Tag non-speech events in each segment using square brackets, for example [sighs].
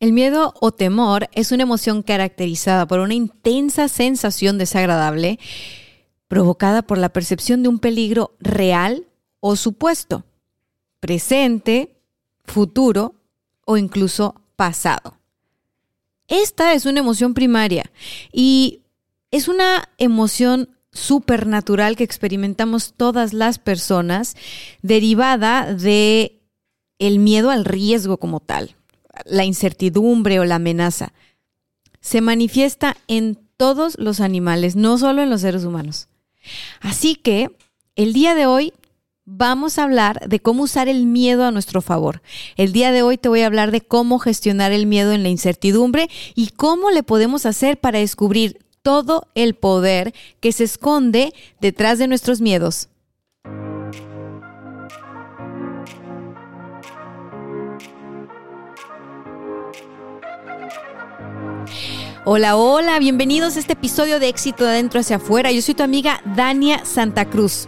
El miedo o temor es una emoción caracterizada por una intensa sensación desagradable provocada por la percepción de un peligro real o supuesto, presente, futuro o incluso pasado. Esta es una emoción primaria y es una emoción supernatural que experimentamos todas las personas derivada de el miedo al riesgo como tal la incertidumbre o la amenaza. Se manifiesta en todos los animales, no solo en los seres humanos. Así que el día de hoy vamos a hablar de cómo usar el miedo a nuestro favor. El día de hoy te voy a hablar de cómo gestionar el miedo en la incertidumbre y cómo le podemos hacer para descubrir todo el poder que se esconde detrás de nuestros miedos. Hola, hola, bienvenidos a este episodio de Éxito de Adentro hacia Afuera. Yo soy tu amiga Dania Santa Cruz.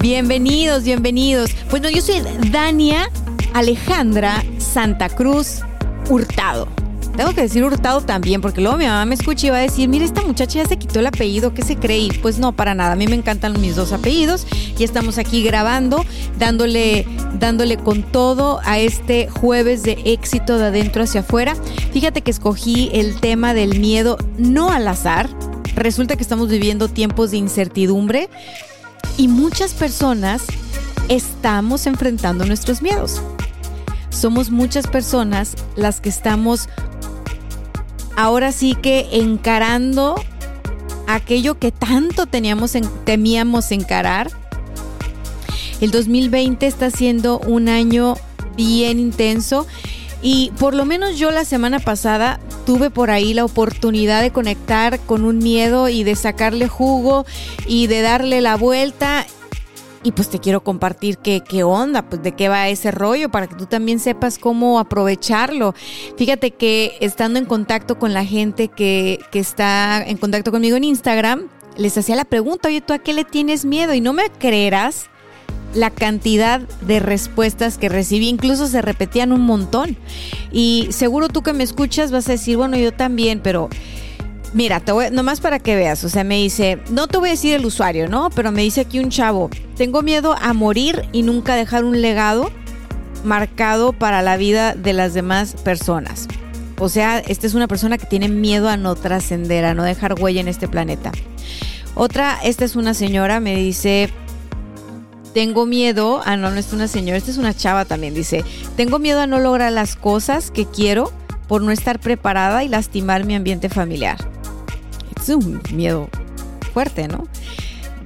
Bienvenidos, bienvenidos. Bueno, yo soy Dania Alejandra Santa Cruz Hurtado. Tengo que decir hurtado también, porque luego mi mamá me escucha y va a decir, mira, esta muchacha ya se quitó el apellido, ¿qué se cree? pues no, para nada. A mí me encantan mis dos apellidos. Y estamos aquí grabando, dándole, dándole con todo a este jueves de éxito de adentro hacia afuera. Fíjate que escogí el tema del miedo no al azar. Resulta que estamos viviendo tiempos de incertidumbre y muchas personas estamos enfrentando nuestros miedos somos muchas personas las que estamos ahora sí que encarando aquello que tanto teníamos temíamos encarar. El 2020 está siendo un año bien intenso y por lo menos yo la semana pasada tuve por ahí la oportunidad de conectar con un miedo y de sacarle jugo y de darle la vuelta y pues te quiero compartir qué, qué onda, pues de qué va ese rollo para que tú también sepas cómo aprovecharlo. Fíjate que estando en contacto con la gente que, que está en contacto conmigo en Instagram, les hacía la pregunta, oye, ¿tú a qué le tienes miedo? Y no me creerás la cantidad de respuestas que recibí, incluso se repetían un montón. Y seguro tú que me escuchas vas a decir, bueno, yo también, pero Mira, te voy, nomás para que veas, o sea, me dice, no te voy a decir el usuario, ¿no? Pero me dice aquí un chavo, tengo miedo a morir y nunca dejar un legado marcado para la vida de las demás personas. O sea, esta es una persona que tiene miedo a no trascender, a no dejar huella en este planeta. Otra, esta es una señora, me dice, tengo miedo, ah, no, no es una señora, esta es una chava también, dice, tengo miedo a no lograr las cosas que quiero por no estar preparada y lastimar mi ambiente familiar es un miedo fuerte, ¿no?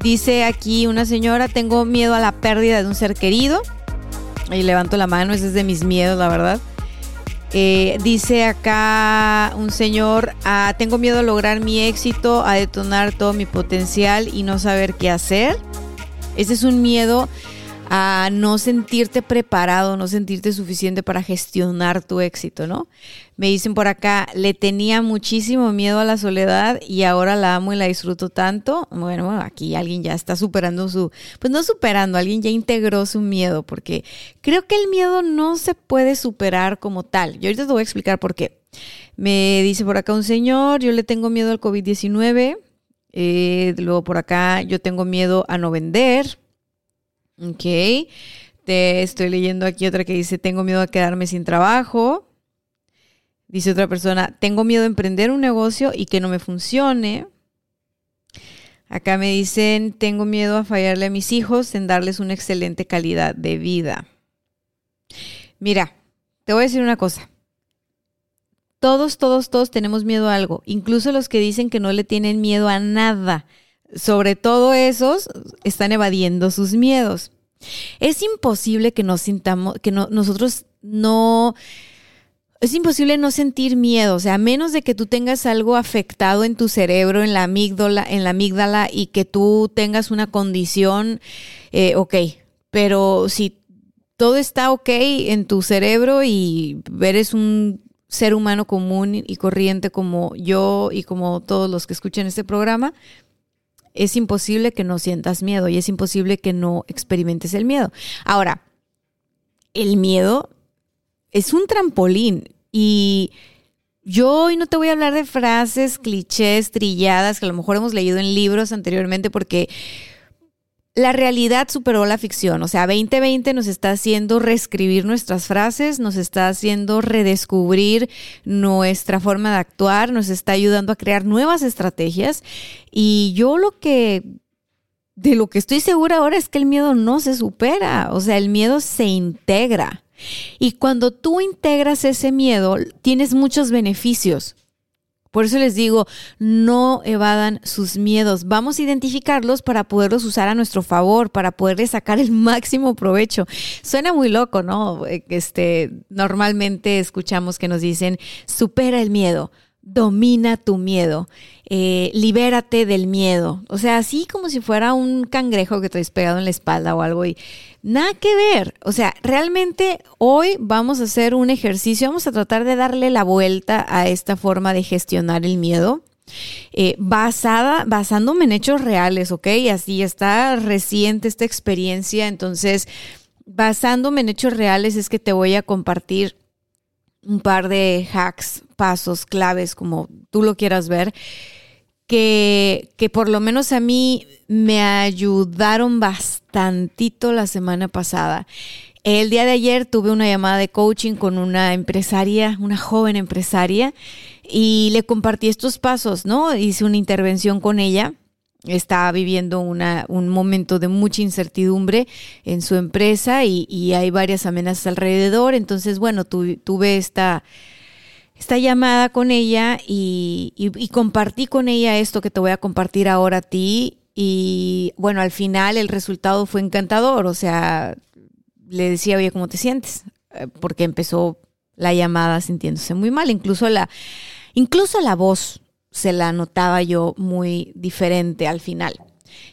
Dice aquí una señora, tengo miedo a la pérdida de un ser querido. Y levanto la mano, ese es de mis miedos, la verdad. Eh, dice acá un señor, ah, tengo miedo a lograr mi éxito, a detonar todo mi potencial y no saber qué hacer. Ese es un miedo a no sentirte preparado, no sentirte suficiente para gestionar tu éxito, ¿no? Me dicen por acá, le tenía muchísimo miedo a la soledad y ahora la amo y la disfruto tanto. Bueno, aquí alguien ya está superando su, pues no superando, alguien ya integró su miedo, porque creo que el miedo no se puede superar como tal. Yo ahorita te voy a explicar por qué. Me dice por acá un señor, yo le tengo miedo al COVID-19. Eh, luego por acá, yo tengo miedo a no vender. Ok. Te estoy leyendo aquí otra que dice, tengo miedo a quedarme sin trabajo. Dice otra persona, tengo miedo de emprender un negocio y que no me funcione. Acá me dicen, tengo miedo a fallarle a mis hijos en darles una excelente calidad de vida. Mira, te voy a decir una cosa. Todos, todos, todos tenemos miedo a algo, incluso los que dicen que no le tienen miedo a nada sobre todo esos, están evadiendo sus miedos. Es imposible que nos sintamos, que nosotros no es imposible no sentir miedo, o sea, a menos de que tú tengas algo afectado en tu cerebro, en la amígdala, en la amígdala y que tú tengas una condición, eh, ok, pero si todo está ok en tu cerebro y eres un ser humano común y corriente como yo y como todos los que escuchan este programa, es imposible que no sientas miedo y es imposible que no experimentes el miedo. Ahora, el miedo es un trampolín y yo hoy no te voy a hablar de frases, clichés, trilladas que a lo mejor hemos leído en libros anteriormente porque la realidad superó la ficción. O sea, 2020 nos está haciendo reescribir nuestras frases, nos está haciendo redescubrir nuestra forma de actuar, nos está ayudando a crear nuevas estrategias. Y yo lo que de lo que estoy segura ahora es que el miedo no se supera, o sea, el miedo se integra. Y cuando tú integras ese miedo, tienes muchos beneficios. Por eso les digo, no evadan sus miedos. Vamos a identificarlos para poderlos usar a nuestro favor, para poderles sacar el máximo provecho. Suena muy loco, ¿no? Este, normalmente escuchamos que nos dicen, supera el miedo domina tu miedo, eh, libérate del miedo. O sea, así como si fuera un cangrejo que te has pegado en la espalda o algo y nada que ver. O sea, realmente hoy vamos a hacer un ejercicio, vamos a tratar de darle la vuelta a esta forma de gestionar el miedo. Eh, basada, basándome en hechos reales, ¿ok? Así está reciente esta experiencia, entonces, basándome en hechos reales es que te voy a compartir un par de hacks, pasos, claves, como tú lo quieras ver, que, que por lo menos a mí me ayudaron bastantito la semana pasada. El día de ayer tuve una llamada de coaching con una empresaria, una joven empresaria, y le compartí estos pasos, ¿no? Hice una intervención con ella está viviendo una, un momento de mucha incertidumbre en su empresa y, hay varias amenazas alrededor. Entonces, bueno, tuve esta, esta llamada con ella y, y, compartí con ella esto que te voy a compartir ahora a ti. Y bueno, al final el resultado fue encantador. O sea, le decía, oye, ¿cómo te sientes? Eh, porque empezó la llamada sintiéndose muy mal. Incluso la, incluso la voz se la notaba yo muy diferente al final.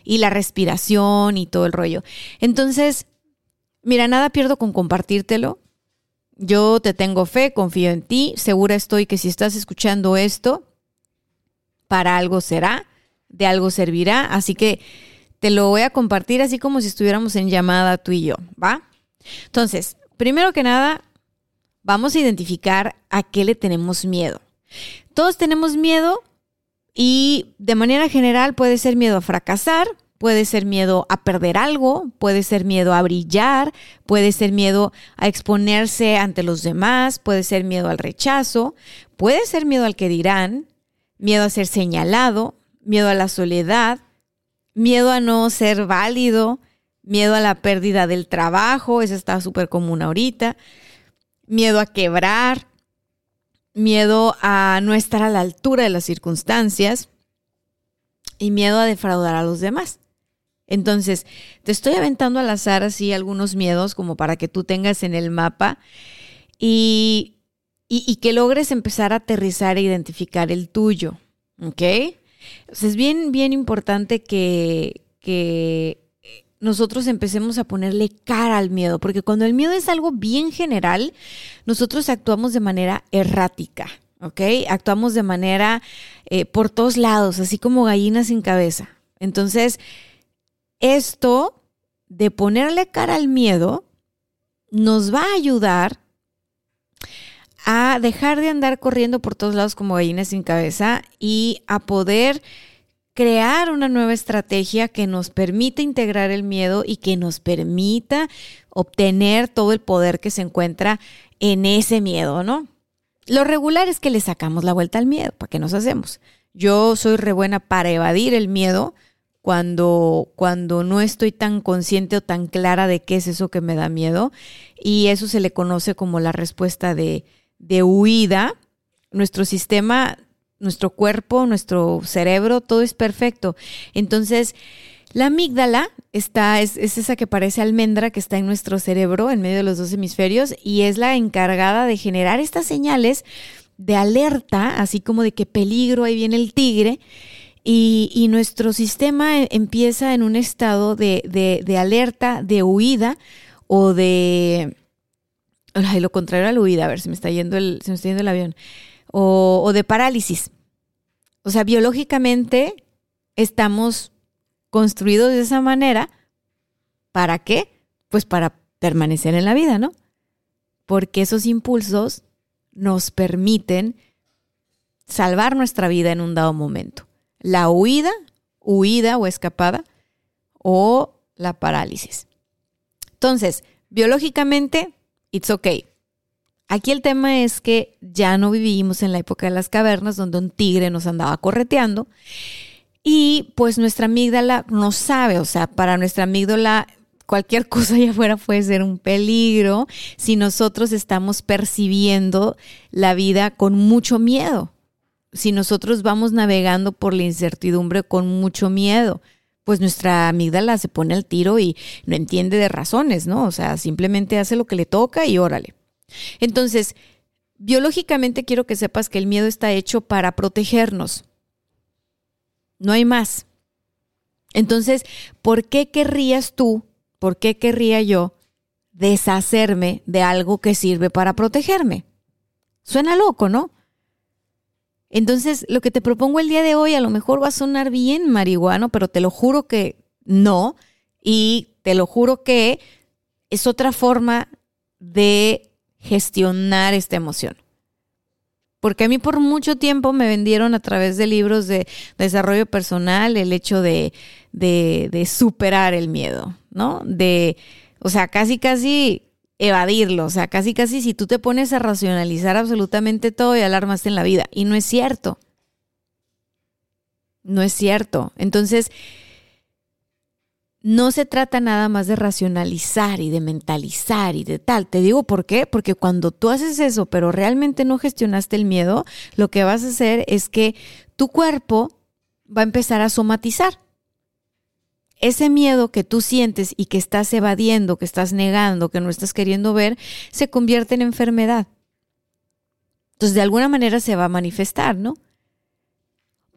Y la respiración y todo el rollo. Entonces, mira, nada pierdo con compartírtelo. Yo te tengo fe, confío en ti, segura estoy que si estás escuchando esto, para algo será, de algo servirá, así que te lo voy a compartir así como si estuviéramos en llamada tú y yo, ¿va? Entonces, primero que nada, vamos a identificar a qué le tenemos miedo. Todos tenemos miedo y de manera general puede ser miedo a fracasar, puede ser miedo a perder algo, puede ser miedo a brillar, puede ser miedo a exponerse ante los demás, puede ser miedo al rechazo, puede ser miedo al que dirán, miedo a ser señalado, miedo a la soledad, miedo a no ser válido, miedo a la pérdida del trabajo, eso está súper común ahorita, miedo a quebrar, miedo a no estar a la altura de las circunstancias y miedo a defraudar a los demás. Entonces, te estoy aventando al azar así algunos miedos como para que tú tengas en el mapa y, que logres empezar a aterrizar e identificar el tuyo. ¿Ok? es bien, bien importante que, que nosotros empecemos a ponerle cara al miedo, porque cuando el miedo es algo bien general, nosotros actuamos de manera errática, ¿ok? Actuamos de manera eh, por todos lados, así como gallinas sin cabeza. Entonces, esto de ponerle cara al miedo nos va a ayudar a dejar de andar corriendo por todos lados como gallinas sin cabeza y a poder crear una nueva estrategia que nos permita integrar el miedo y que nos permita obtener todo el poder que se encuentra en ese miedo, ¿no? Lo regular es que le sacamos la vuelta al miedo, ¿para qué nos hacemos? Yo soy re buena para evadir el miedo cuando, cuando no estoy tan consciente o tan clara de qué es eso que me da miedo y eso se le conoce como la respuesta de, de huida. Nuestro sistema nuestro cuerpo, nuestro cerebro, todo es perfecto. Entonces, la amígdala está, es, es, esa que parece almendra que está en nuestro cerebro, en medio de los dos hemisferios, y es la encargada de generar estas señales de alerta, así como de que peligro, ahí viene el tigre, y, nuestro sistema e, empieza en un estado de, de, alerta, de huida o de... Lo contrario a la huida, a ver, se me está yendo el, se me está yendo el avión. O, de parálisis. O sea, biológicamente estamos construidos de esa manera. ¿Para qué? Pues para permanecer en la vida, ¿no? Porque esos impulsos nos permiten salvar nuestra vida en un dado momento la huida, huida o escapada, o la parálisis. Entonces, biológicamente, it's okay. Aquí el tema es que ya no vivimos en la época de las cavernas donde un tigre nos andaba correteando y pues nuestra amígdala no sabe, o sea, para nuestra amígdala cualquier [laughs] cosa allá afuera puede ser un peligro si nosotros estamos percibiendo la vida con mucho miedo si nosotros vamos navegando por la incertidumbre con mucho miedo, pues nuestra amígdala se pone al tiro y no entiende de razones, ¿no? O sea, simplemente hace lo que le toca y órale. Entonces, biológicamente quiero que sepas que el miedo está hecho para protegernos. No hay más. Entonces, ¿por qué querrías tú, por qué querría yo deshacerme de algo que sirve para protegerme? Suena loco, ¿no? Entonces, lo que te propongo el día de hoy a lo mejor va a sonar bien marihuano, pero te lo juro que no. Y te lo juro que es otra forma de gestionar esta emoción. Porque a mí por mucho tiempo me vendieron a través de libros de desarrollo personal el hecho de, de, superar el miedo, ¿no? De, o sea, casi, casi evadirlo. O sea, casi casi si tú te pones a racionalizar absolutamente todo y alarmaste en la vida. Y no es cierto. No es cierto. Entonces, no se trata nada más de racionalizar y de mentalizar y de tal. Te digo por qué, porque cuando tú haces eso, pero realmente no gestionaste el miedo, lo que vas a hacer es que tu cuerpo va a empezar a somatizar ese miedo que tú sientes y que estás evadiendo, que estás negando, que no estás queriendo ver, se convierte en enfermedad. Entonces, de alguna manera se va a manifestar, ¿no?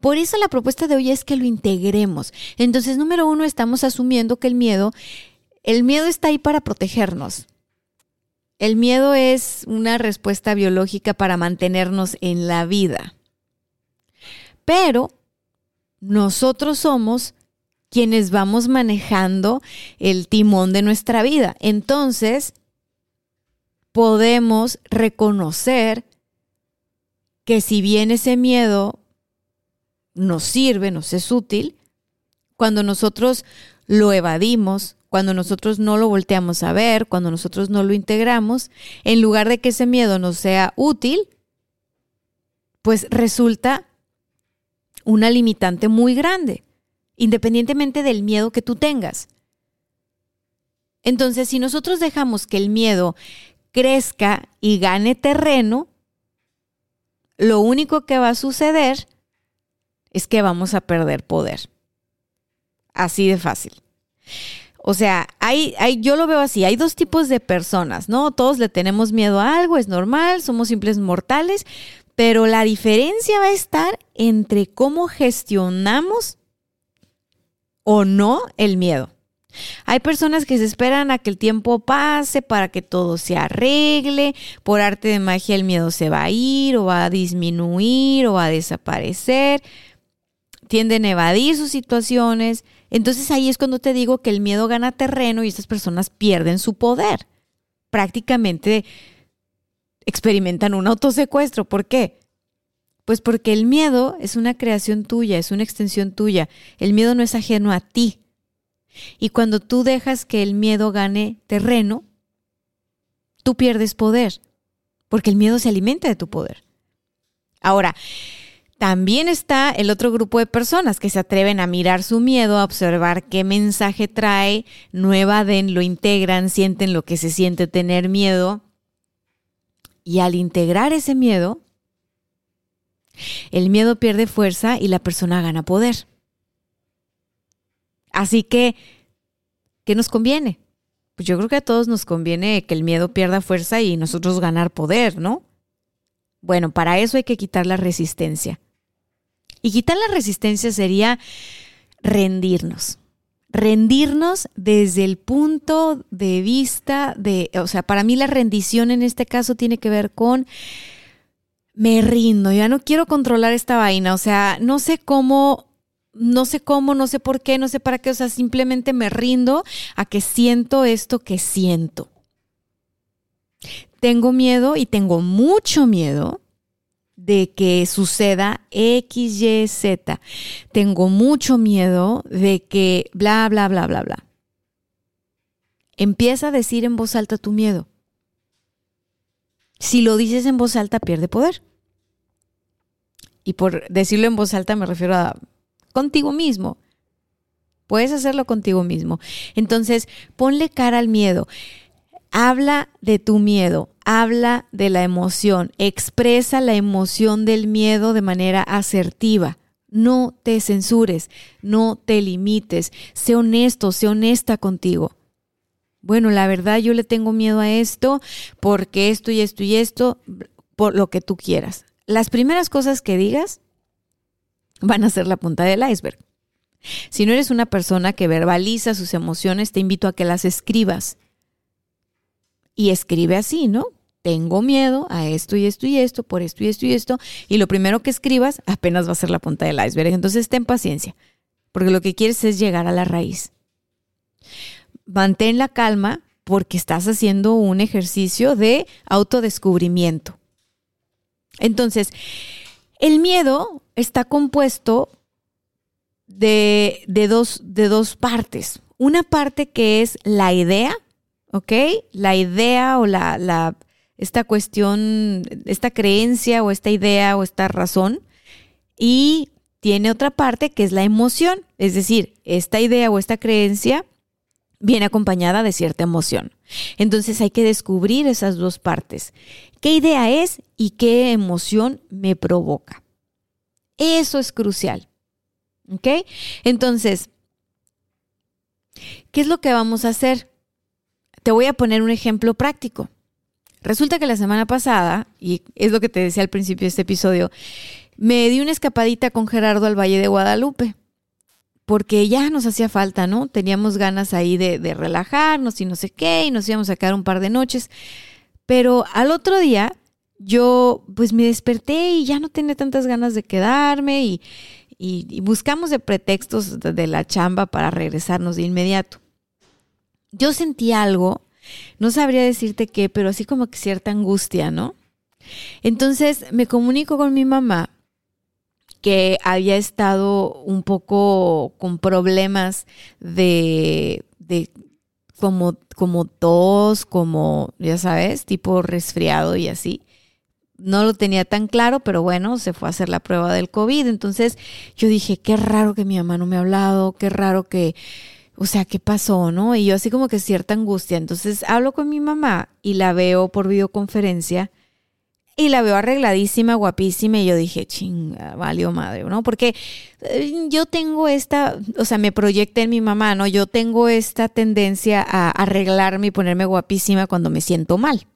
Por eso la propuesta de hoy es que lo integremos. Entonces, número uno, estamos asumiendo que el miedo, el miedo está ahí para protegernos. El miedo es una respuesta biológica para mantenernos en la vida. Pero nosotros somos quienes vamos manejando el timón de nuestra vida. Entonces, podemos reconocer que si bien ese miedo nos sirve, nos es útil, cuando nosotros lo evadimos, cuando nosotros no lo volteamos a ver, cuando nosotros no lo integramos, en lugar de que ese miedo nos sea útil, pues resulta una limitante muy grande independientemente del miedo que tú tengas. Entonces, si nosotros dejamos que el miedo crezca y gane terreno, lo único que va a suceder es que vamos a perder poder. Así de fácil. O sea, hay, hay, yo lo veo así, hay dos tipos de personas, ¿no? Todos le tenemos miedo a algo, es normal, somos simples mortales, pero la diferencia va a estar entre cómo gestionamos o no el miedo. Hay personas que se esperan a que el tiempo pase para que todo se arregle, por arte de magia el miedo se va a ir o va a disminuir o va a desaparecer, tienden a evadir sus situaciones. Entonces ahí es cuando te digo que el miedo gana terreno y estas personas pierden su poder. Prácticamente experimentan un autosecuestro. ¿Por qué? Pues porque el miedo es una creación tuya, es una extensión tuya. El miedo no es ajeno a ti. Y cuando tú dejas que el miedo gane terreno, tú pierdes poder, porque el miedo se alimenta de tu poder. Ahora, también está el otro grupo de personas que se atreven a mirar su miedo, a observar qué mensaje trae, no evaden, lo integran, sienten lo que se siente tener miedo. Y al integrar ese miedo, El miedo pierde fuerza y la persona gana poder. Así que, ¿qué nos conviene? Pues yo creo que a todos nos conviene que el miedo pierda fuerza y nosotros ganar poder, ¿no? Bueno, para eso hay que quitar la resistencia. Y quitar la resistencia sería rendirnos. Rendirnos desde el punto de vista de, o sea, para mí la rendición en este caso tiene que ver con me rindo, ya no quiero controlar esta vaina, o sea, no sé cómo no sé cómo, no sé por qué, no sé para qué, o sea, simplemente me rindo a que siento esto que siento. Tengo miedo y tengo mucho miedo de que suceda X, Y, Z. Tengo mucho miedo de que bla, bla, bla, bla, bla. Empieza a decir en voz alta tu miedo. Si lo dices en voz alta, pierde poder. Y por decirlo en voz alta me refiero a contigo mismo. Puedes hacerlo contigo mismo. Entonces, ponle cara al miedo. Habla de tu miedo, habla de la emoción, expresa la emoción del miedo de manera asertiva. No te censures, no te limites, sé honesto, sé honesta contigo. Bueno, la verdad yo le tengo miedo a esto porque esto y esto y esto, por lo que tú quieras. Las primeras cosas que digas van a ser la punta del iceberg. Si no eres una persona que verbaliza sus emociones, te invito a que las escribas. Y escribe así, ¿no? Tengo miedo a esto y esto y esto, por esto y esto y esto. Y lo primero que escribas apenas va a ser la punta del iceberg. Entonces ten paciencia, porque lo que quieres es llegar a la raíz. Mantén la calma porque estás haciendo un ejercicio de autodescubrimiento. Entonces, el miedo está compuesto de, dos, de dos partes. Una parte que es la idea, ¿ok? La idea o la, esta cuestión, esta creencia o esta idea o esta razón. Y tiene otra parte que es la emoción, es decir, esta idea o esta creencia viene acompañada de cierta emoción. Entonces hay que descubrir esas dos partes. ¿Qué idea es y qué emoción me provoca? Eso es crucial. ¿Ok? Entonces, ¿qué es lo que vamos a hacer? Te voy a poner un ejemplo práctico. Resulta que la semana pasada, y es lo que te decía al principio de este episodio, me di una escapadita con Gerardo al Valle de Guadalupe porque ya nos hacía falta, ¿no? Teníamos ganas ahí de, relajarnos y no sé qué, y nos íbamos a quedar un par de noches. Pero al otro día yo pues me desperté y ya no tenía tantas ganas de quedarme y, buscamos de pretextos de la chamba para regresarnos de inmediato. Yo sentí algo, no sabría decirte qué, pero así como que cierta angustia, ¿no? Entonces me comunico con mi mamá que había estado un poco con problemas de, de como, como tos, como, ya sabes, tipo resfriado y así. No lo tenía tan claro, pero bueno, se fue a hacer la prueba del COVID. Entonces yo dije, qué raro que mi mamá no me ha hablado, qué raro que, o sea, ¿qué pasó, no? Y yo así como que cierta angustia. Entonces hablo con mi mamá y la veo por videoconferencia y la veo arregladísima, guapísima, y yo dije, chinga, valió madre, ¿no? Porque eh, yo tengo esta, o sea, me proyecté en mi mamá, ¿no? Yo tengo esta tendencia a arreglarme y ponerme guapísima cuando me siento mal.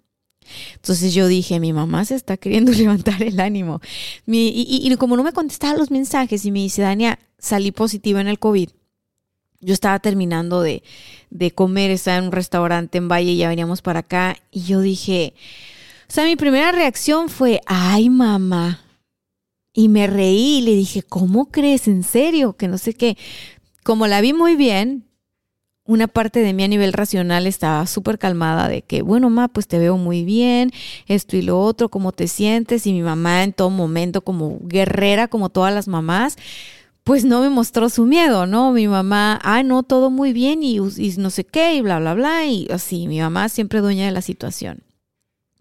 Entonces yo dije, mi mamá se está queriendo [laughs] levantar el ánimo. y, como no me contestaba los mensajes y me dice, Dania, salí positiva en el COVID. Yo estaba terminando de, de comer, estaba en un restaurante en Valle y ya veníamos para acá. Y yo dije, o sea, mi primera reacción fue, ay mamá. Y me reí y le dije, ¿cómo crees? ¿En serio? Que no sé qué. Como la vi muy bien, una parte de mí a nivel racional estaba súper calmada de que, bueno, mamá, pues te veo muy bien, esto y lo otro, cómo te sientes. Y mi mamá en todo momento, como guerrera, como todas las mamás, pues no me mostró su miedo, ¿no? Mi mamá, ay, no, todo muy bien y, y no sé qué, y bla, bla, bla. Y así, mi mamá siempre dueña de la situación.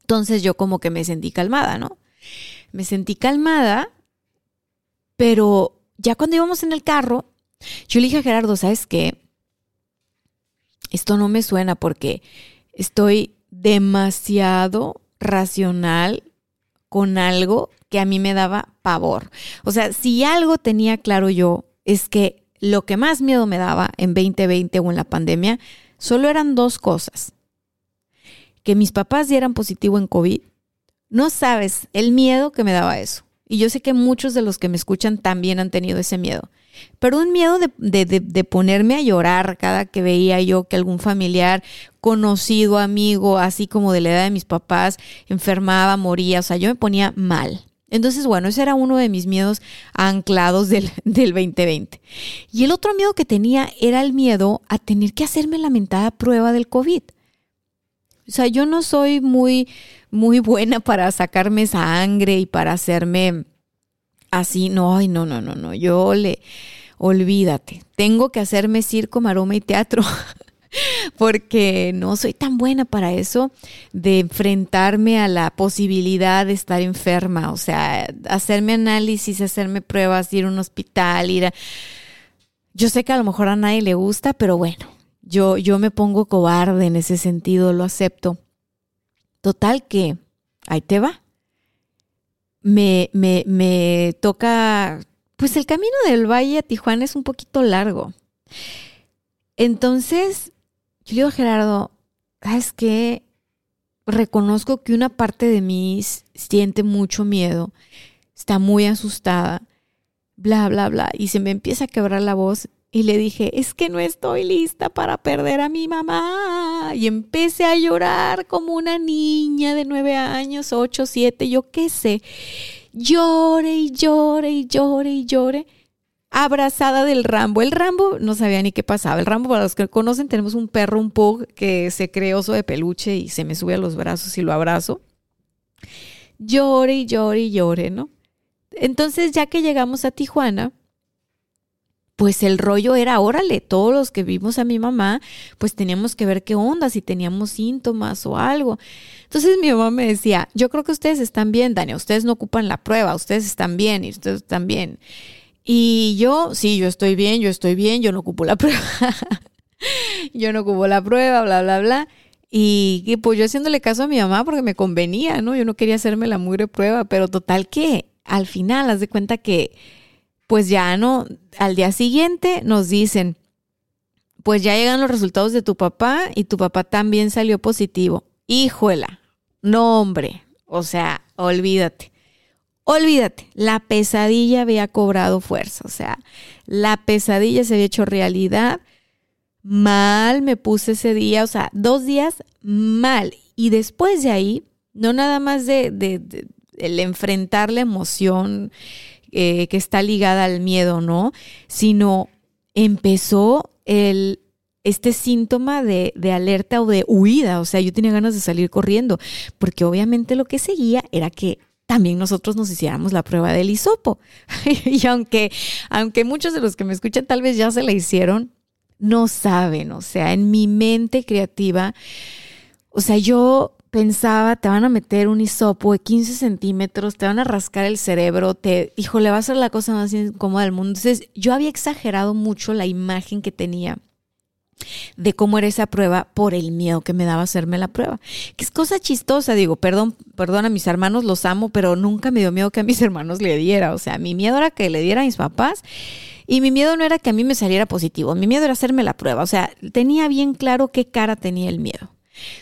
Entonces yo como que me sentí calmada, ¿no? Me sentí calmada, pero ya cuando íbamos en el carro, yo le dije a Gerardo, ¿sabes qué? Esto no me suena porque estoy demasiado racional con algo que a mí me daba pavor. O sea, si algo tenía claro yo es que lo que más miedo me daba en 2020 o en la pandemia solo eran dos cosas. Que mis papás dieran positivo en COVID. No sabes el miedo que me daba eso. Y yo sé que muchos de los que me escuchan también han tenido ese miedo. Pero un miedo de, ponerme a llorar cada que veía yo que algún familiar conocido, amigo, así como de la edad de mis papás, enfermaba, moría. O sea, yo me ponía mal. Entonces, bueno, ese era uno de mis miedos anclados del, [laughs] del 2020. Y el otro miedo que tenía era el miedo a tener que hacerme lamentada prueba del COVID. O sea, yo no soy muy, muy buena para sacarme sangre y para hacerme así. No, ay, no, no, no, no. Yo le, olvídate. Tengo que hacerme circo, maroma y teatro. [laughs] [laughs] porque no soy tan buena para eso de enfrentarme a la posibilidad de estar enferma, o sea, hacerme análisis, hacerme pruebas, ir a un hospital, ir a... Yo sé que a lo mejor a nadie le gusta, pero bueno, yo, yo me pongo cobarde en ese sentido, lo acepto. Total que, ahí te va. Me, me, me toca, pues el camino del Valle a Tijuana es un poquito largo. Entonces, yo digo, Gerardo, es que reconozco que una parte de mí siente mucho miedo, está muy asustada, bla, bla, bla, y se me empieza a quebrar la voz y le dije, es que no estoy lista para perder a mi mamá. Y empecé a llorar como una niña de nueve años, ocho, siete, yo qué sé. Llore y llore y llore y llore. Abrazada del Rambo. El Rambo no sabía ni qué pasaba. El Rambo, para los que conocen, tenemos un perro, un pug, que se cree oso de peluche y se me sube a los brazos y lo abrazo. Llore y llore y llore, ¿no? Entonces, ya que llegamos a Tijuana, pues el rollo era, órale, todos los que vimos a mi mamá, pues teníamos que ver qué onda, si teníamos síntomas o algo. Entonces mi mamá me decía, yo creo que ustedes están bien, Dani, ustedes no ocupan la prueba, ustedes están bien y ustedes están bien. Y yo, sí, yo estoy bien, yo estoy bien, yo no ocupo la [laughs] prueba. yo no ocupo la prueba, bla, bla, bla. Y, pues yo haciéndole caso a mi mamá porque me convenía, ¿no? Yo no quería hacerme la mugre prueba, pero total que al final, haz de cuenta que pues ya no, al día siguiente nos dicen, pues ya llegan los resultados de tu papá y tu papá también salió positivo. Híjola, no hombre, o sea, olvídate. Olvídate, la pesadilla había cobrado fuerza, o sea, la pesadilla se había hecho realidad. Mal me puse ese día, o sea, dos días mal. Y después de ahí, no nada más de, el enfrentar la emoción, eh, que está ligada al miedo, ¿no? Sino empezó el, este síntoma de, de, alerta o de huida, o sea, yo tenía ganas de salir corriendo, porque obviamente lo que seguía era que también nosotros nos hiciéramos la prueba del hisopo. [laughs] y aunque, aunque muchos de los que me escuchan tal vez ya se la hicieron, no saben, o sea, en mi mente creativa, o sea, yo pensaba, te van a meter un hisopo de 15 centímetros, te van a rascar el cerebro, te, híjole, va a ser la cosa más incómoda del mundo. Entonces, yo había exagerado mucho la imagen que tenía de cómo era esa prueba por el miedo que me daba hacerme la prueba. Que es cosa chistosa, digo, perdón, perdón a mis hermanos, los amo, pero nunca me dio miedo que a mis [laughs] hermanos le diera. O sea, mi miedo era que le diera a mis papás y mi miedo no era que a mí me saliera positivo, mi miedo era hacerme la prueba. O sea, tenía bien claro qué cara tenía el miedo.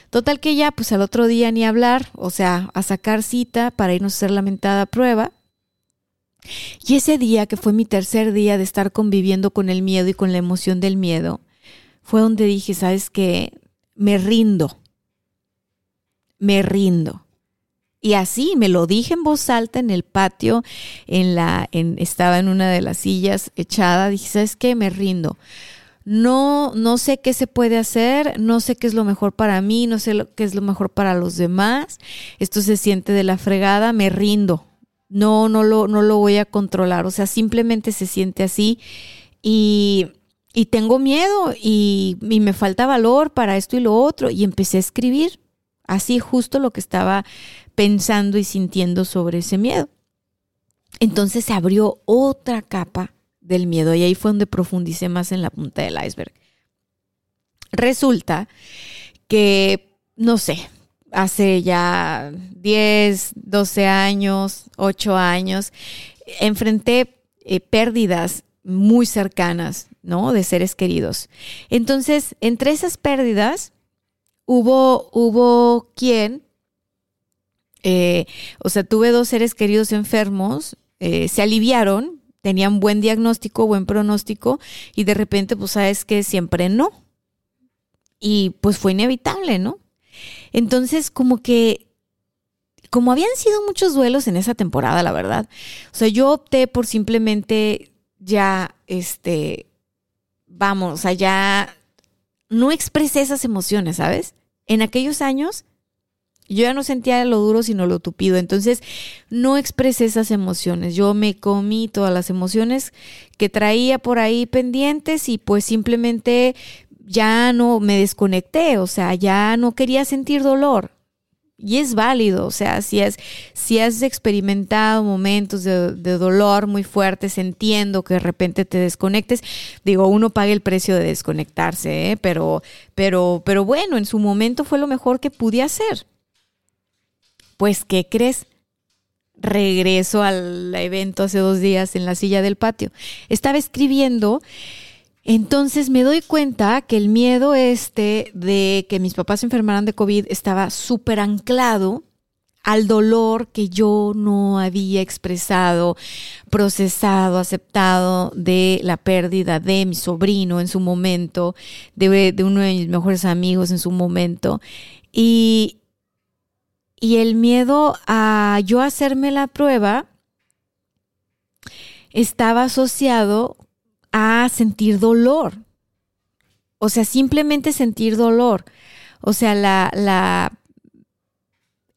Total que ya, pues al otro día ni hablar, o sea, a sacar cita para irnos a hacer lamentada prueba. Y ese día, que fue mi tercer día de estar conviviendo con el miedo y con la emoción del miedo, fue donde dije, ¿sabes qué? Me rindo. Me rindo. Y así me lo dije en voz alta en el patio, en la, en, estaba en una de las sillas echada, dije, ¿sabes qué? Me rindo no, no sé qué se puede hacer, no sé qué es lo mejor para mí, no sé qué es lo mejor para los demás, esto se siente de la fregada, me rindo, no, no lo, no lo voy a controlar, o sea, simplemente se siente así y, y tengo miedo y, me falta valor para esto y lo otro y empecé a escribir así justo lo que estaba pensando y sintiendo sobre ese miedo. Entonces se abrió otra capa del miedo y ahí fue donde profundicé más en la punta del iceberg. Resulta que, no sé, hace ya 10, 12 años, 8 años, enfrenté eh, pérdidas muy cercanas, ¿no? De seres queridos. Entonces, entre esas pérdidas, hubo, hubo quien, eh, o sea, tuve dos seres queridos enfermos, eh, se aliviaron, tenían buen diagnóstico, buen pronóstico, y de repente, pues sabes que siempre no. Y pues fue inevitable, ¿no? Entonces, como que, como habían sido muchos duelos en esa temporada, la verdad, o sea, yo opté por simplemente ya, este, vamos, ya no expresé esas emociones, ¿sabes? En aquellos años yo ya no sentía lo duro sino lo tupido, entonces no expresé esas emociones, yo me comí todas las emociones que traía por ahí pendientes y pues simplemente ya no me desconecté, o sea, ya no quería sentir dolor. Y es válido, o sea, si has, si has experimentado momentos de, dolor muy fuertes, entiendo que de repente te desconectes. Digo, uno paga el precio de desconectarse, ¿eh? pero, pero, pero bueno, en su momento fue lo mejor que pude hacer. Pues, ¿qué crees? Regreso al evento hace dos días en la silla del patio. Estaba escribiendo entonces me doy cuenta que el miedo este de que mis papás se enfermaran de COVID estaba súper anclado al dolor que yo no había expresado, procesado, aceptado de la pérdida de mi sobrino en su momento, de, uno de mis mejores amigos en su momento. Y, y el miedo a yo hacerme la prueba estaba asociado a sentir dolor. O sea, simplemente sentir dolor. O sea, la, la,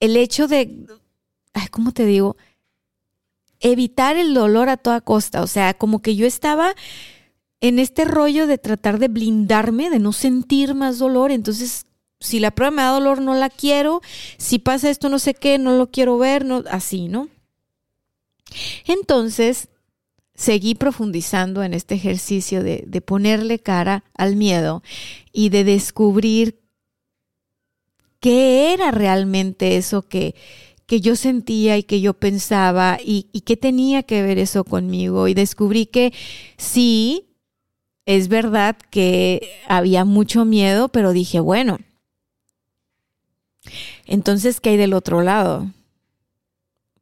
el hecho de, ¿cómo te digo? Evitar el dolor a toda costa. O sea, como que yo estaba en este rollo de tratar de blindarme, de no sentir más dolor. Entonces, si la prueba me da dolor, no la quiero. Si pasa esto, no sé qué, no lo quiero ver, no, así, ¿no? Entonces, seguí profundizando en este ejercicio de, ponerle cara al miedo y de descubrir qué era realmente eso que, que yo sentía y que yo pensaba y, y qué tenía que ver eso conmigo. Y descubrí que sí, es verdad que había mucho miedo, pero dije, bueno, entonces, ¿qué hay del otro lado?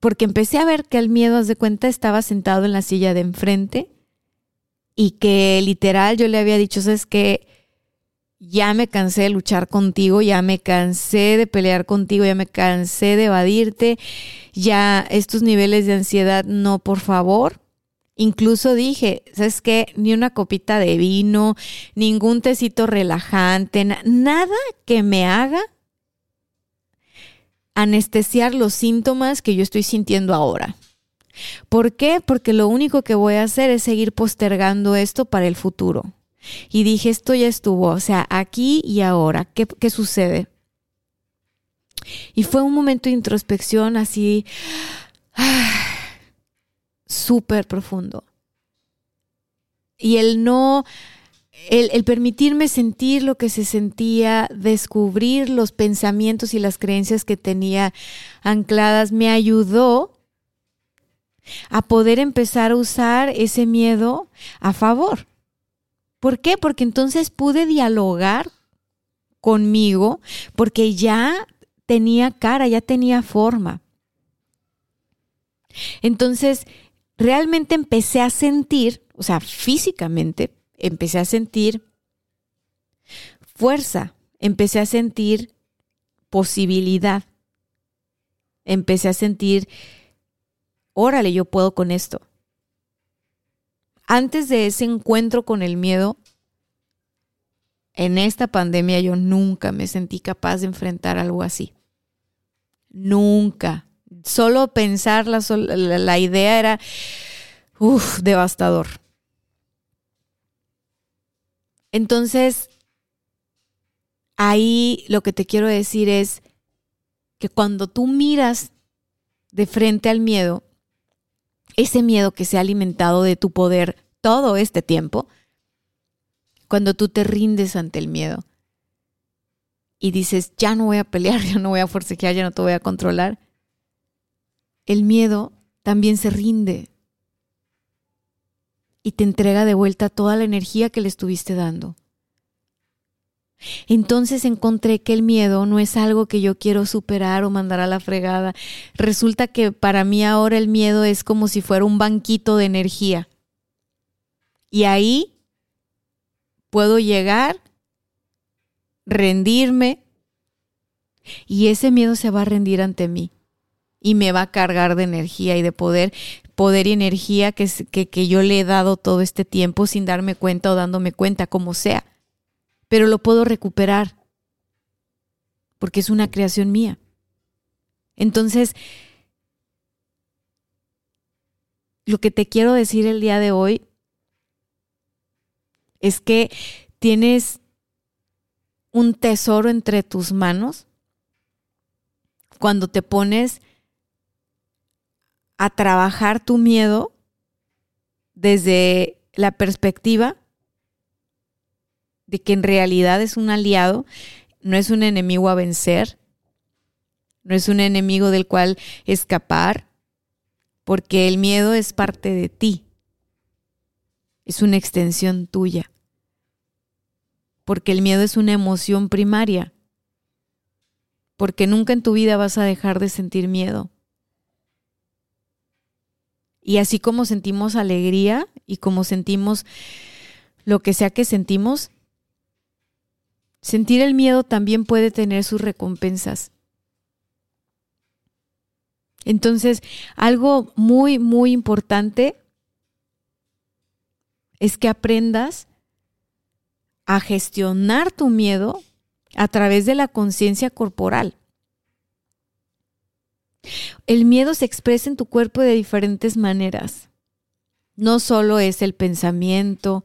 Porque empecé a ver que el miedo, de cuenta, estaba sentado en la silla de enfrente y que literal yo le había dicho, sabes que ya me cansé de luchar contigo, ya me cansé de pelear contigo, ya me cansé de evadirte, ya estos niveles de ansiedad, no, por favor. Incluso dije, ¿sabes qué? Ni una copita de vino, ningún tecito relajante, nada que me haga anestesiar los síntomas que yo estoy sintiendo ahora. ¿Por qué? Porque lo único que voy a hacer es seguir postergando esto para el futuro. Y dije, esto ya estuvo, o sea, aquí y ahora, ¿qué, qué sucede? Y fue un momento de introspección así [sighs] súper profundo. Y el no el, permitirme sentir lo que se sentía, descubrir los pensamientos y las creencias que tenía ancladas, me ayudó a poder empezar a usar ese miedo a favor. ¿Por qué? Porque entonces pude dialogar conmigo, porque ya tenía cara, ya tenía forma. Entonces, realmente empecé a sentir, o sea, físicamente, empecé a sentir fuerza, empecé a sentir posibilidad, empecé a sentir, órale, yo puedo con esto. Antes de ese encuentro con el miedo, en esta pandemia yo nunca me sentí capaz de enfrentar algo así. Nunca. Solo pensar la, la idea era, uff, devastador. Entonces, ahí lo que te quiero decir es que cuando tú miras de frente al miedo, ese miedo que se ha alimentado de tu poder todo este tiempo, cuando tú te rindes ante el miedo y dices, ya no voy a pelear, [laughs] ya no voy a forcejear, ya no te voy a controlar, el miedo también se rinde y te entrega de vuelta toda la energía que le estuviste dando. Entonces encontré que el miedo no es algo que yo quiero superar o mandar a la fregada. Resulta que para mí ahora el miedo es como si fuera un banquito de energía. Y ahí puedo llegar, rendirme, y ese miedo se va a rendir ante mí y me va a cargar de energía y de poder, poder y energía que, que, que yo le he dado todo este tiempo sin darme cuenta o dándome cuenta, como sea pero lo puedo recuperar porque es una creación mía. Entonces, lo que te quiero decir el día de hoy es que tienes un tesoro entre tus manos cuando te pones a trabajar tu miedo desde la perspectiva de que en realidad es un aliado, no es un enemigo a vencer, no es un enemigo del cual escapar, porque el miedo es parte de ti, es una extensión tuya, porque el miedo es una emoción primaria, porque nunca en tu vida vas a dejar de sentir miedo. Y así como sentimos alegría y como sentimos lo que sea que sentimos, Sentir el miedo también puede tener sus recompensas. Entonces, algo muy, muy importante es que aprendas a gestionar tu miedo a través de la conciencia corporal. El miedo se expresa en tu cuerpo de diferentes maneras. No solo es el pensamiento,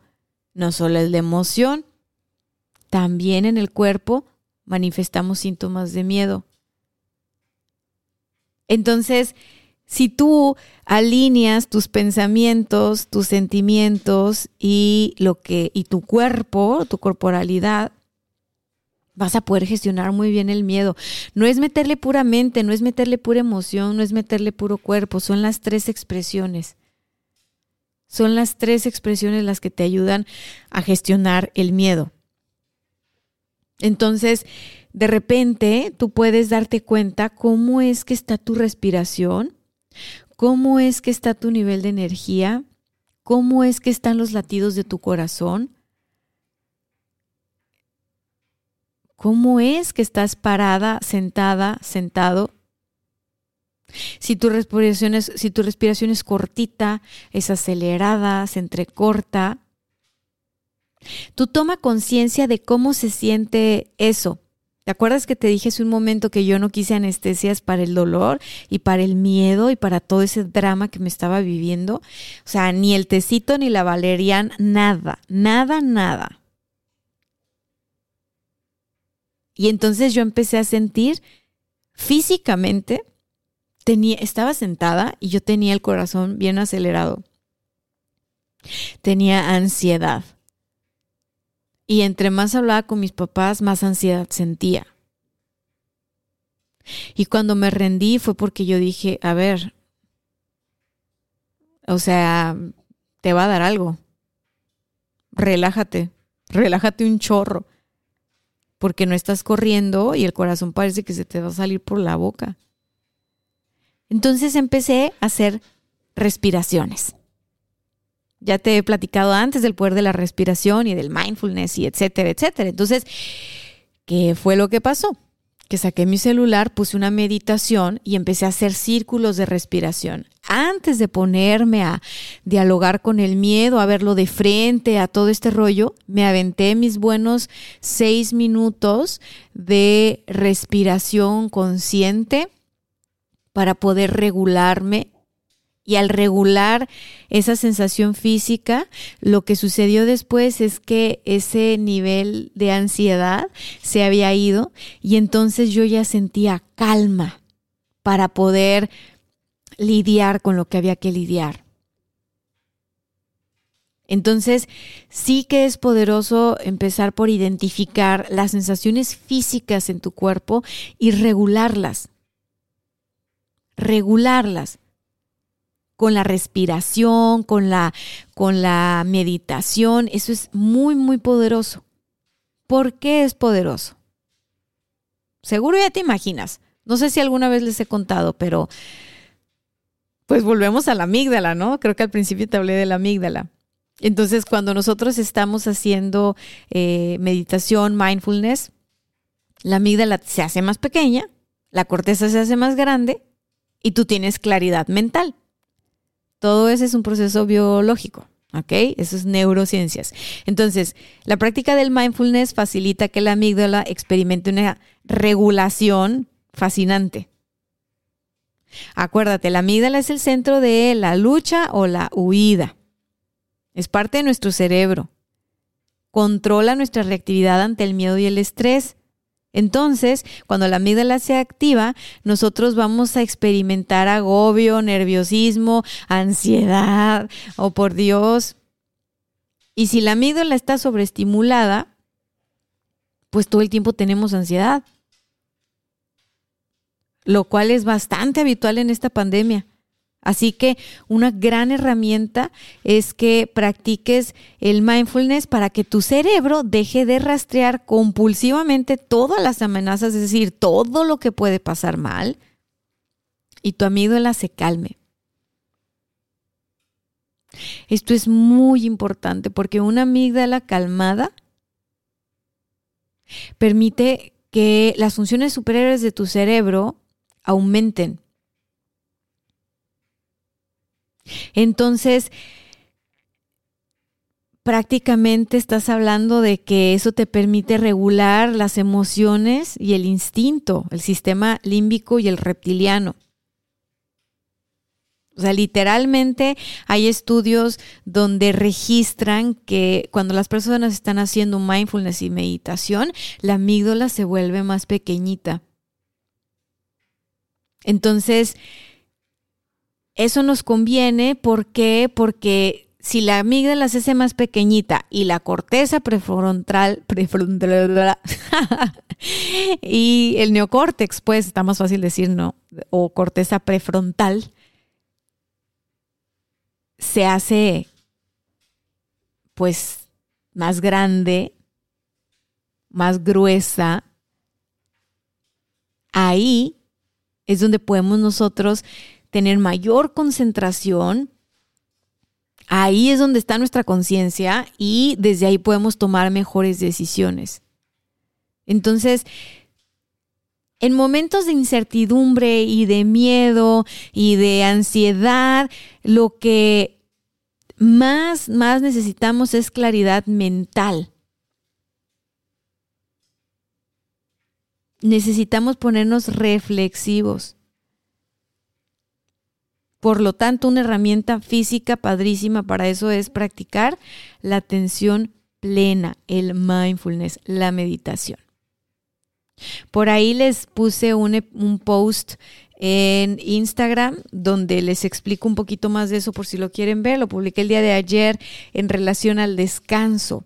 no solo es la emoción, también en el cuerpo manifestamos síntomas de miedo. Entonces, si tú alineas tus pensamientos, tus sentimientos y lo que y tu cuerpo, tu corporalidad, vas a poder gestionar muy bien el miedo. No es meterle pura mente, no es meterle pura emoción, no es meterle puro cuerpo, son las tres expresiones. Son las tres expresiones las que te ayudan a gestionar el miedo. Entonces, de repente, tú puedes darte cuenta cómo es que está tu respiración, cómo es que está tu nivel de energía, cómo es que están los latidos de tu corazón, cómo es que estás parada, sentada, sentado. Si tu respiración es, si tu respiración es cortita, es acelerada, se entrecorta, Tú toma conciencia de cómo se siente eso. ¿Te acuerdas que te dije hace un momento que yo no quise anestesias para el dolor y para el miedo y para todo ese drama que me estaba viviendo? O sea, ni el tecito ni la valerian, nada, nada, nada. Y entonces yo empecé a sentir físicamente, tenía, estaba sentada y yo tenía el corazón bien acelerado. Tenía ansiedad y entre más hablaba con mis papás, más ansiedad sentía. Y cuando me rendí fue porque yo dije, a ver, o sea, te va a dar algo. Relájate, relájate un chorro, porque no estás corriendo y el corazón parece que se te va a salir por la boca. Entonces empecé a hacer respiraciones. Ya te he platicado antes del poder de la respiración y del mindfulness y etcétera, etcétera. Entonces, ¿qué fue lo que pasó? Que saqué mi celular, puse una meditación y empecé a hacer círculos de respiración. Antes de ponerme a dialogar con el miedo, a verlo de frente, a todo este rollo, me aventé mis buenos seis minutos de respiración consciente para poder regularme y al regular esa sensación física, lo que sucedió después es que ese nivel de ansiedad se había ido y entonces yo ya sentía calma para poder lidiar con lo que había que lidiar. Entonces, sí que es poderoso empezar por identificar las sensaciones físicas en tu cuerpo y regularlas. Regularlas con la respiración, con la, con la meditación. Eso es muy, muy poderoso. ¿Por qué es poderoso? Seguro ya te imaginas. No sé si alguna vez les he contado, pero pues volvemos a la amígdala, ¿no? Creo que al principio te hablé de la amígdala. Entonces, cuando nosotros estamos haciendo eh, meditación, mindfulness, la amígdala se hace más pequeña, la corteza se hace más grande y tú tienes claridad mental. Todo ese es un proceso biológico. ¿Ok? Eso es neurociencias. Entonces, la práctica del mindfulness facilita que la amígdala experimente una regulación fascinante. Acuérdate, la amígdala es el centro de la lucha o la huida. Es parte de nuestro cerebro. Controla nuestra reactividad ante el miedo y el estrés. Entonces, cuando la amígdala se activa, nosotros vamos a experimentar agobio, nerviosismo, ansiedad, o oh, por Dios. Y si la amígdala está sobreestimulada, pues todo el tiempo tenemos ansiedad, lo cual es bastante habitual en esta pandemia. Así que una gran herramienta es que practiques el mindfulness para que tu cerebro deje de rastrear compulsivamente todas las amenazas, es decir, todo lo que puede pasar mal, y tu amígdala se calme. Esto es muy importante porque una amígdala calmada permite que las funciones superiores de tu cerebro aumenten entonces, prácticamente estás hablando de que eso te permite regular las emociones y el instinto, el sistema límbico y el reptiliano. O sea, literalmente hay estudios donde registran que cuando las personas están haciendo mindfulness y meditación, la amígdala se vuelve más pequeñita. Entonces, eso nos conviene, ¿por qué? Porque si la amígdala se hace más pequeñita y la corteza prefrontal, [laughs] prefrontal y el neocórtex, pues está más fácil decir no, o corteza prefrontal, se hace pues más grande, más gruesa, ahí es donde podemos nosotros tener mayor concentración. Ahí es donde está nuestra conciencia y desde ahí podemos tomar mejores decisiones. Entonces, en momentos de incertidumbre y de miedo y de ansiedad, lo que más, más necesitamos es claridad mental. Necesitamos ponernos reflexivos. Por lo tanto, una herramienta física padrísima para eso es practicar la atención plena, el mindfulness, la meditación. Por ahí les puse un, un, post en Instagram donde les explico un poquito más de eso por si lo quieren ver. Lo publiqué el día de ayer en relación al descanso.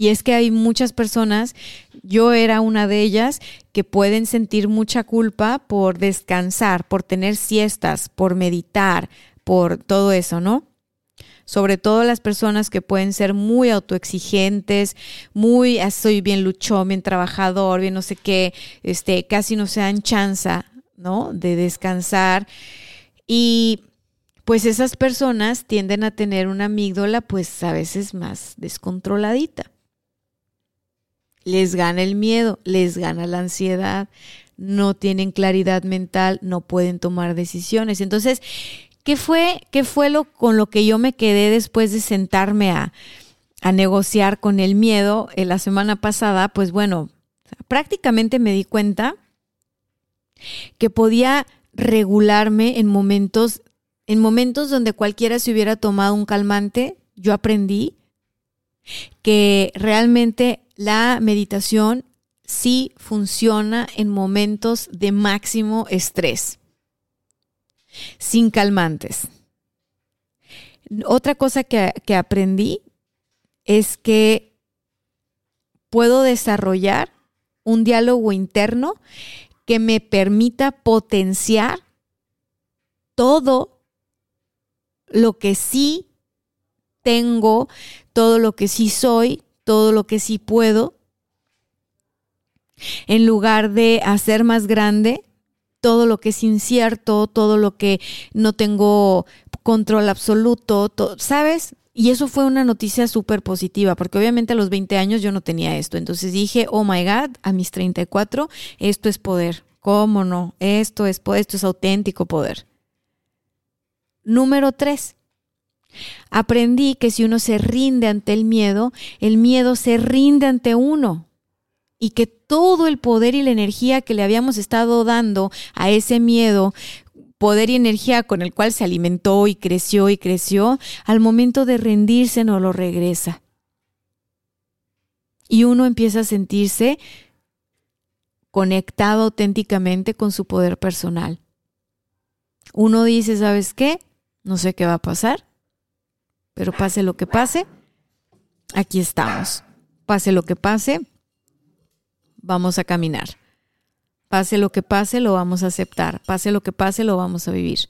Y es que hay muchas personas, yo era una de ellas, que pueden sentir mucha culpa por descansar, por tener siestas, por meditar, por todo eso, ¿no? Sobre todo las personas que pueden ser muy autoexigentes, muy, ah, soy bien luchón, bien trabajador, bien no sé qué, este, casi no se dan chanza, ¿no? De descansar. Y pues esas personas tienden a tener una amígdala pues a veces más descontroladita les gana el miedo, les gana la ansiedad, no tienen claridad mental, no pueden tomar decisiones. Entonces, ¿qué fue, qué fue lo con lo que yo me quedé después de sentarme a, a negociar con el miedo en la semana pasada? Pues bueno, prácticamente me di cuenta que podía regularme en momentos, en momentos donde cualquiera se hubiera tomado un calmante, yo aprendí que realmente la meditación sí funciona en momentos de máximo estrés, sin calmantes. Otra cosa que, que aprendí es que puedo desarrollar un diálogo interno que me permita potenciar todo lo que sí tengo, todo lo que sí soy, todo lo que sí puedo, en lugar de hacer más grande todo lo que es incierto, todo lo que no tengo control absoluto, ¿sabes? Y eso fue una noticia súper positiva, porque obviamente a los 20 años yo no tenía esto. Entonces dije, oh my God, a mis 34, esto es poder. ¿Cómo no? Esto es, esto es auténtico poder. Número 3. Aprendí que si uno se rinde ante el miedo, el miedo se rinde ante uno. Y que todo el poder y la energía que le habíamos estado dando a ese miedo poder y energía con el cual se alimentó y creció y creció, al momento de rendirse no lo regresa. Y uno empieza a sentirse conectado auténticamente con su poder personal. Uno dice, ¿sabes qué? No sé qué va a pasar, pero pase lo que pase, aquí estamos. Pase lo que pase, vamos a caminar. Pase lo que pase, lo vamos a aceptar. Pase lo que pase, lo vamos a vivir.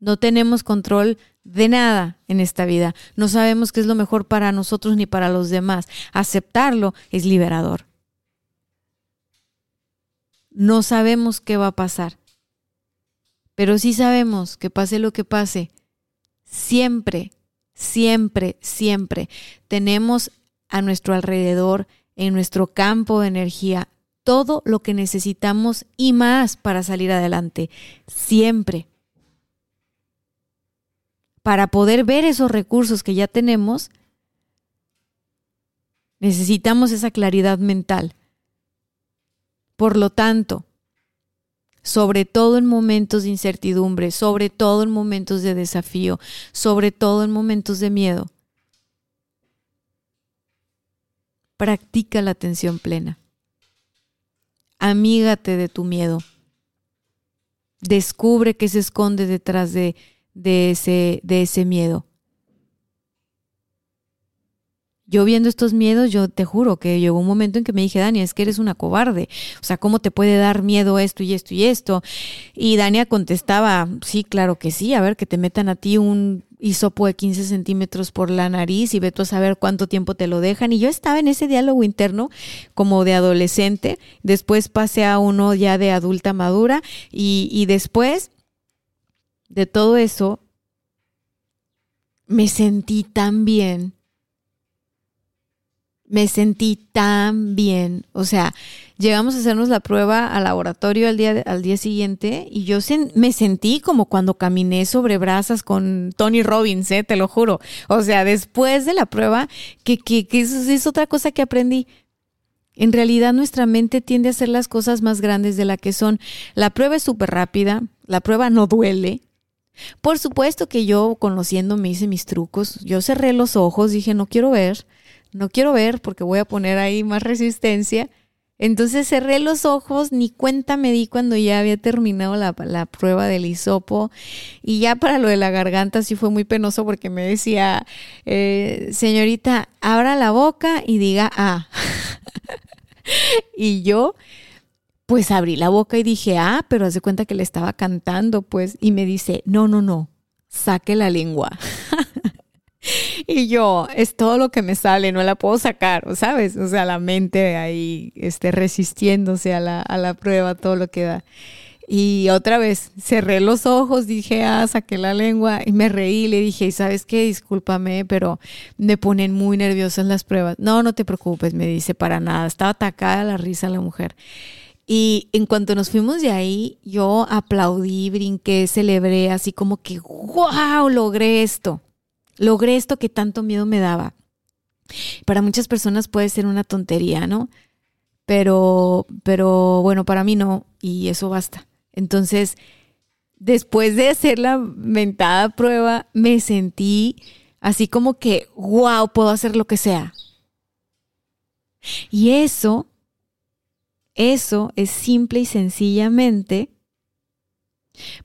No tenemos control de nada en esta vida. No sabemos qué es lo mejor para nosotros ni para los demás. Aceptarlo es liberador. No sabemos qué va a pasar. Pero sí sabemos que pase lo que pase, siempre, siempre, siempre tenemos a nuestro alrededor, en nuestro campo de energía, todo lo que necesitamos y más para salir adelante, siempre. Para poder ver esos recursos que ya tenemos, necesitamos esa claridad mental. Por lo tanto, sobre todo en momentos de incertidumbre, sobre todo en momentos de desafío, sobre todo en momentos de miedo, practica la atención plena amígate de tu miedo. Descubre qué se esconde detrás de, de, ese, miedo. Yo viendo estos miedos, yo te juro que llegó un momento en que me dije, Dani, es que eres una cobarde. O sea, ¿cómo te puede dar miedo esto y esto y esto? Y Dania contestaba, sí, claro que sí, a ver, que te metan a ti un hisopo de 15 centímetros por la nariz y ve tú a saber cuánto tiempo te lo dejan. Y yo estaba en ese diálogo interno como de adolescente, después pasé a uno ya de adulta madura y, y después de todo eso me sentí tan bien me sentí tan bien. O sea, llegamos a hacernos la prueba al laboratorio al día, al día siguiente y yo me sentí como cuando caminé sobre brasas con Tony Robbins, ¿eh? te lo juro. O sea, después de la prueba, que, que, eso es otra cosa que aprendí. En realidad nuestra mente tiende a hacer las cosas más grandes de la que son. La prueba es súper rápida, la prueba no duele. Por supuesto que yo, conociendo, me hice mis trucos. Yo cerré los ojos, dije, no quiero ver no quiero ver porque voy a poner ahí más resistencia. Entonces cerré los ojos, ni cuenta me di cuando ya había terminado la, prueba del hisopo. Y ya para lo de la garganta sí fue muy penoso porque me decía, eh, señorita, abra la boca y diga ah. [laughs] y yo, pues abrí la boca y dije ah, pero hace cuenta que le estaba cantando, pues. Y me dice, no, no, no, saque la lengua. [laughs] [laughs] Y yo, es todo lo que me sale, no la puedo sacar, ¿sabes? O sea, la mente ahí este, resistiéndose a la, a la prueba, todo lo que da. Y otra vez cerré los ojos, dije, ah, saqué la lengua y me reí, le dije, ¿sabes qué? Discúlpame, pero me ponen muy nerviosas las pruebas. No, no te preocupes, me dice, para nada. Estaba atacada la risa la mujer. Y en cuanto nos fuimos de ahí, yo aplaudí, brinqué, celebré, así como que, wow, logré esto logré esto que tanto miedo me daba. Para muchas personas puede ser una tontería, ¿no? Pero, pero bueno, para mí no, y eso basta. Entonces, después de hacer la mentada prueba, me sentí así como que, wow, puedo hacer lo que sea. Y eso, eso es simple y sencillamente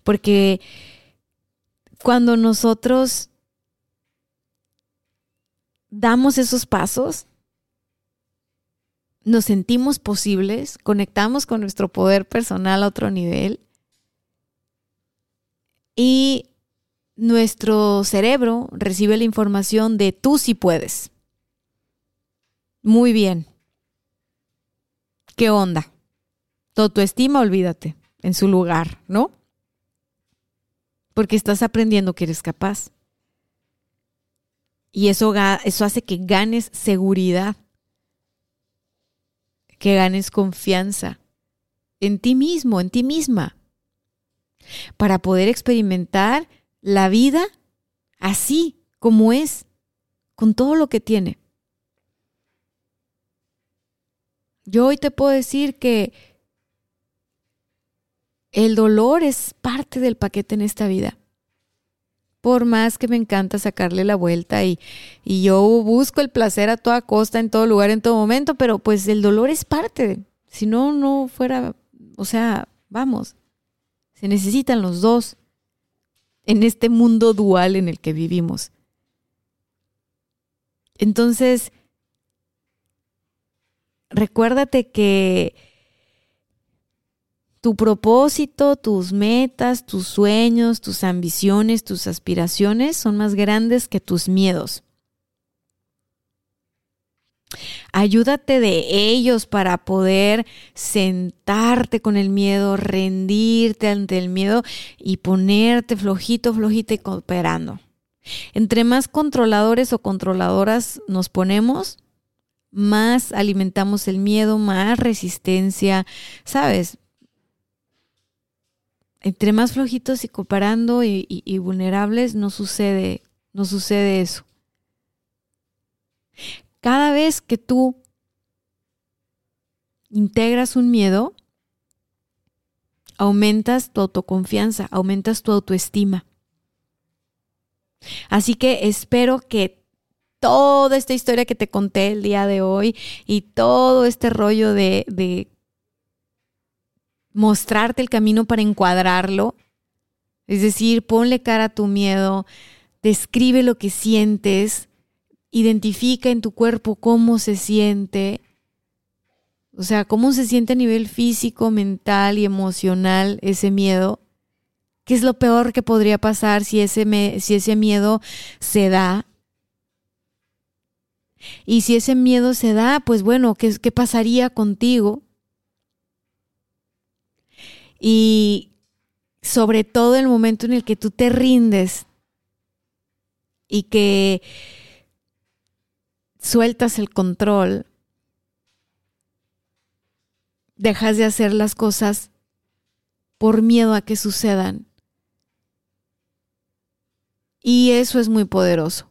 porque cuando nosotros damos esos pasos, nos sentimos posibles, conectamos con nuestro poder personal a otro nivel y nuestro cerebro recibe la información de tú si puedes. Muy bien. ¿Qué onda? Todo tu estima, olvídate, en su lugar, ¿no? Porque estás aprendiendo que eres capaz. Y eso, eso hace que ganes seguridad, que ganes confianza en ti mismo, en ti misma, para poder experimentar la vida así como es, con todo lo que tiene. Yo hoy te puedo decir que el dolor es parte del paquete en esta vida por más que me encanta sacarle la vuelta y, y, yo busco el placer a toda costa, en todo lugar, en todo momento, pero pues el dolor es parte. Si no, no fuera, o sea, vamos, se necesitan los dos en este mundo dual en el que vivimos. Entonces, recuérdate que tu propósito, tus metas, tus sueños, tus ambiciones, tus aspiraciones son más grandes que tus miedos. Ayúdate de ellos para poder sentarte con el miedo, rendirte ante el miedo y ponerte flojito, flojita y cooperando. Entre más controladores o controladoras nos ponemos, más alimentamos el miedo, más resistencia, ¿sabes? Entre más flojitos y comparando y, vulnerables, no sucede, no sucede eso. Cada vez que tú integras un miedo, aumentas tu autoconfianza, aumentas tu autoestima. Así que espero que toda esta historia que te conté el día de hoy y todo este rollo de, de mostrarte el camino para encuadrarlo. Es decir, ponle cara a tu miedo, describe lo que sientes, identifica en tu cuerpo cómo se siente, o sea, cómo se siente a nivel físico, mental y emocional ese miedo. ¿Qué es lo peor que podría pasar si ese, si ese miedo se da? Y si ese miedo se da, pues bueno, ¿qué, qué pasaría contigo? Y sobre todo el momento en el que tú te rindes y que sueltas el control, dejas de hacer las cosas por miedo a que sucedan. Y eso es muy poderoso.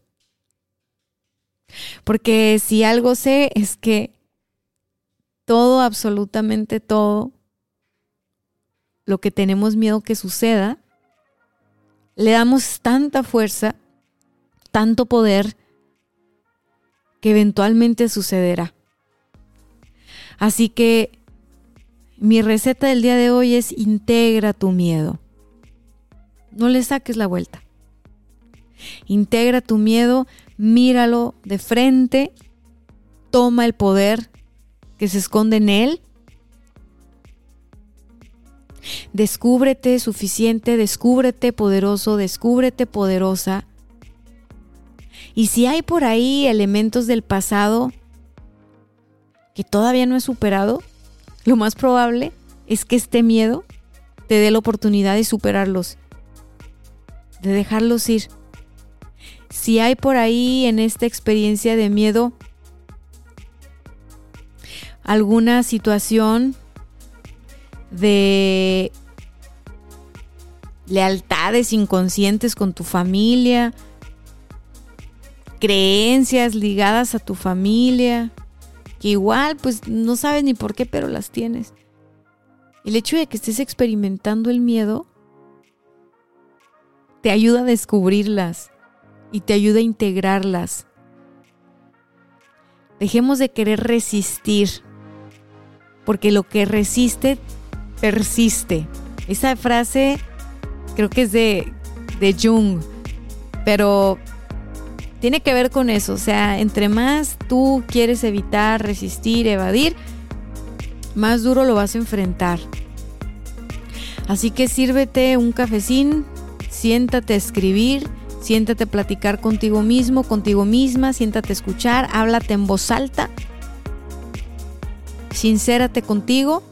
Porque si algo sé es que todo, absolutamente todo, lo que tenemos miedo que suceda, le damos tanta fuerza, tanto poder, que eventualmente sucederá. Así que mi receta del día de hoy es integra tu miedo. No le saques la vuelta. Integra tu miedo, míralo de frente, toma el poder que se esconde en él Descúbrete suficiente, descúbrete poderoso, descúbrete poderosa. Y si hay por ahí elementos del pasado que todavía no he superado, lo más probable es que este miedo te dé la oportunidad de superarlos, de dejarlos ir. Si hay por ahí en esta experiencia de miedo alguna situación de lealtades inconscientes con tu familia, creencias ligadas a tu familia, que igual pues no sabes ni por qué, pero las tienes. El hecho de que estés experimentando el miedo te ayuda a descubrirlas y te ayuda a integrarlas. Dejemos de querer resistir, porque lo que resiste persiste. Esa frase creo que es de de Jung. Pero tiene que ver con eso. O sea, entre más tú quieres evitar, resistir, evadir, más duro lo vas a enfrentar. Así que sírvete un cafecín, siéntate a escribir, siéntate a platicar contigo mismo, contigo misma, siéntate a escuchar, háblate en voz alta, sincérate contigo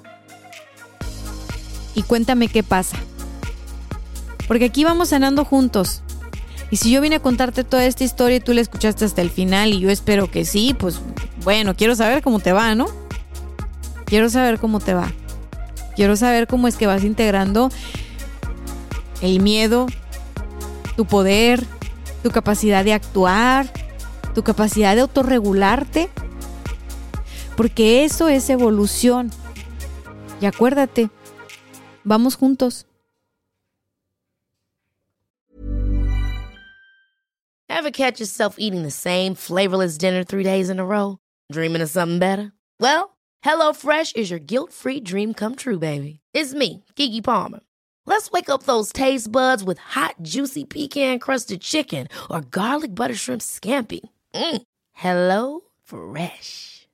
y cuéntame qué pasa. Porque aquí vamos sanando juntos. Y si yo vine a contarte toda esta historia y tú la escuchaste hasta el final y yo espero que sí, pues bueno, quiero saber cómo te va, ¿no? Quiero saber cómo te va. Quiero saber cómo es que vas integrando el miedo, tu poder, tu capacidad de actuar, tu capacidad de autorregularte. Porque eso es evolución. Y acuérdate, vamos juntos. Ever catch yourself eating the same flavorless dinner three days in a row? Dreaming of something better? Well, HelloFresh is your guilt-free dream come true, baby. It's me, Kiki Palmer. Let's wake up those taste buds with hot, juicy pecan-crusted chicken or garlic butter shrimp scampi. Mm. Hello Fresh.